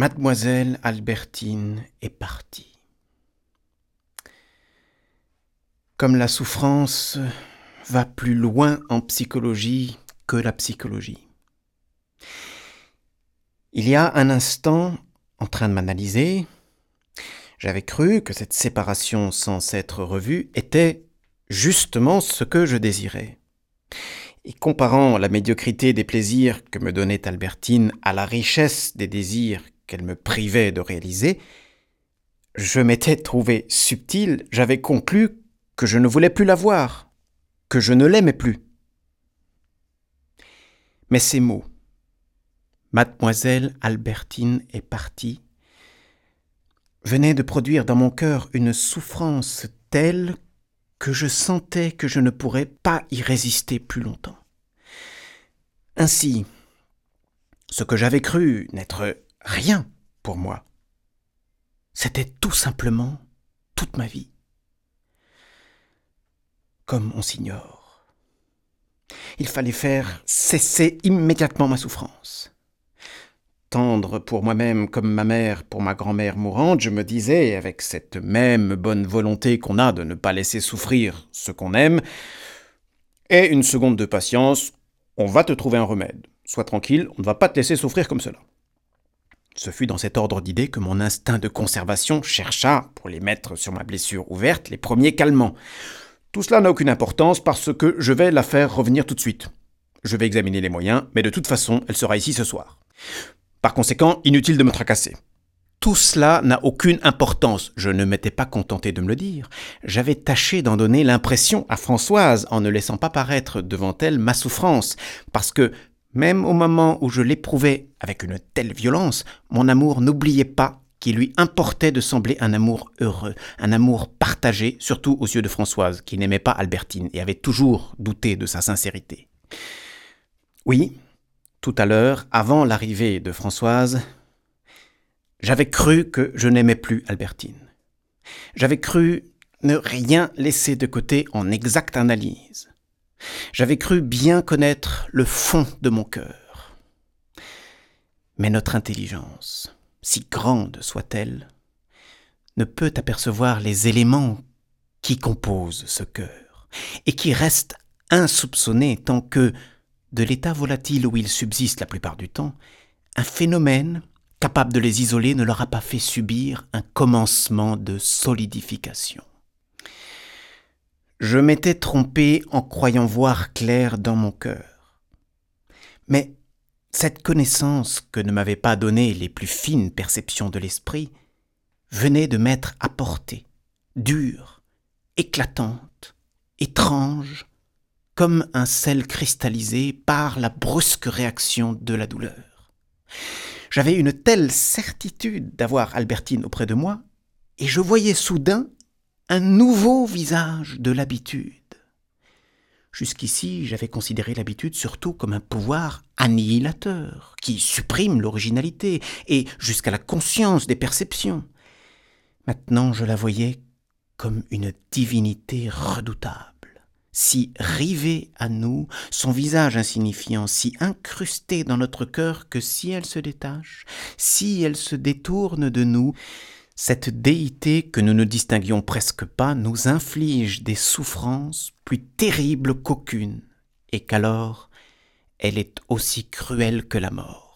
Mademoiselle Albertine est partie. Comme la souffrance va plus loin en psychologie que la psychologie. Il y a un instant, en train de m'analyser, j'avais cru que cette séparation sans s'être revue était justement ce que je désirais. Et comparant la médiocrité des plaisirs que me donnait Albertine à la richesse des désirs qu'elle me privait de réaliser, je m'étais trouvé subtil, j'avais conclu que je ne voulais plus la voir, que je ne l'aimais plus. Mais ces mots, Mademoiselle Albertine est partie, venaient de produire dans mon cœur une souffrance telle que je sentais que je ne pourrais pas y résister plus longtemps. Ainsi, ce que j'avais cru n'être rien pour moi. C'était tout simplement toute ma vie. Comme on s'ignore. Il fallait faire cesser immédiatement ma souffrance. Tendre pour moi-même comme ma mère pour ma grand-mère mourante, je me disais, avec cette même bonne volonté qu'on a de ne pas laisser souffrir ce qu'on aime, et une seconde de patience, on va te trouver un remède. Sois tranquille, on ne va pas te laisser souffrir comme cela. Ce fut dans cet ordre d'idées que mon instinct de conservation chercha, pour les mettre sur ma blessure ouverte, les premiers calmants. Tout cela n'a aucune importance parce que je vais la faire revenir tout de suite. Je vais examiner les moyens, mais de toute façon, elle sera ici ce soir. Par conséquent, inutile de me tracasser. Tout cela n'a aucune importance. Je ne m'étais pas contenté de me le dire. J'avais tâché d'en donner l'impression à Françoise en ne laissant pas paraître devant elle ma souffrance, parce que même au moment où je l'éprouvais avec une telle violence, mon amour n'oubliait pas qu'il lui importait de sembler un amour heureux, un amour partagé, surtout aux yeux de Françoise, qui n'aimait pas Albertine et avait toujours douté de sa sincérité. Oui, tout à l'heure, avant l'arrivée de Françoise, j'avais cru que je n'aimais plus Albertine. J'avais cru ne rien laisser de côté en exacte analyse. J'avais cru bien connaître le fond de mon cœur. Mais notre intelligence, si grande soit-elle, ne peut apercevoir les éléments qui composent ce cœur, et qui restent insoupçonnés tant que, de l'état volatile où ils subsistent la plupart du temps, un phénomène capable de les isoler ne leur a pas fait subir un commencement de solidification. Je m'étais trompé en croyant voir clair dans mon cœur. Mais cette connaissance que ne m'avaient pas donnée les plus fines perceptions de l'esprit venait de m'être apportée, dure, éclatante, étrange, comme un sel cristallisé par la brusque réaction de la douleur. J'avais une telle certitude d'avoir Albertine auprès de moi, et je voyais soudain un nouveau visage de l'habitude. Jusqu'ici, j'avais considéré l'habitude surtout comme un pouvoir annihilateur, qui supprime l'originalité et jusqu'à la conscience des perceptions. Maintenant, je la voyais comme une divinité redoutable, si rivée à nous, son visage insignifiant, si incrusté dans notre cœur que si elle se détache, si elle se détourne de nous, cette déité que nous ne distinguions presque pas nous inflige des souffrances plus terribles qu'aucune, et qu'alors elle est aussi cruelle que la mort.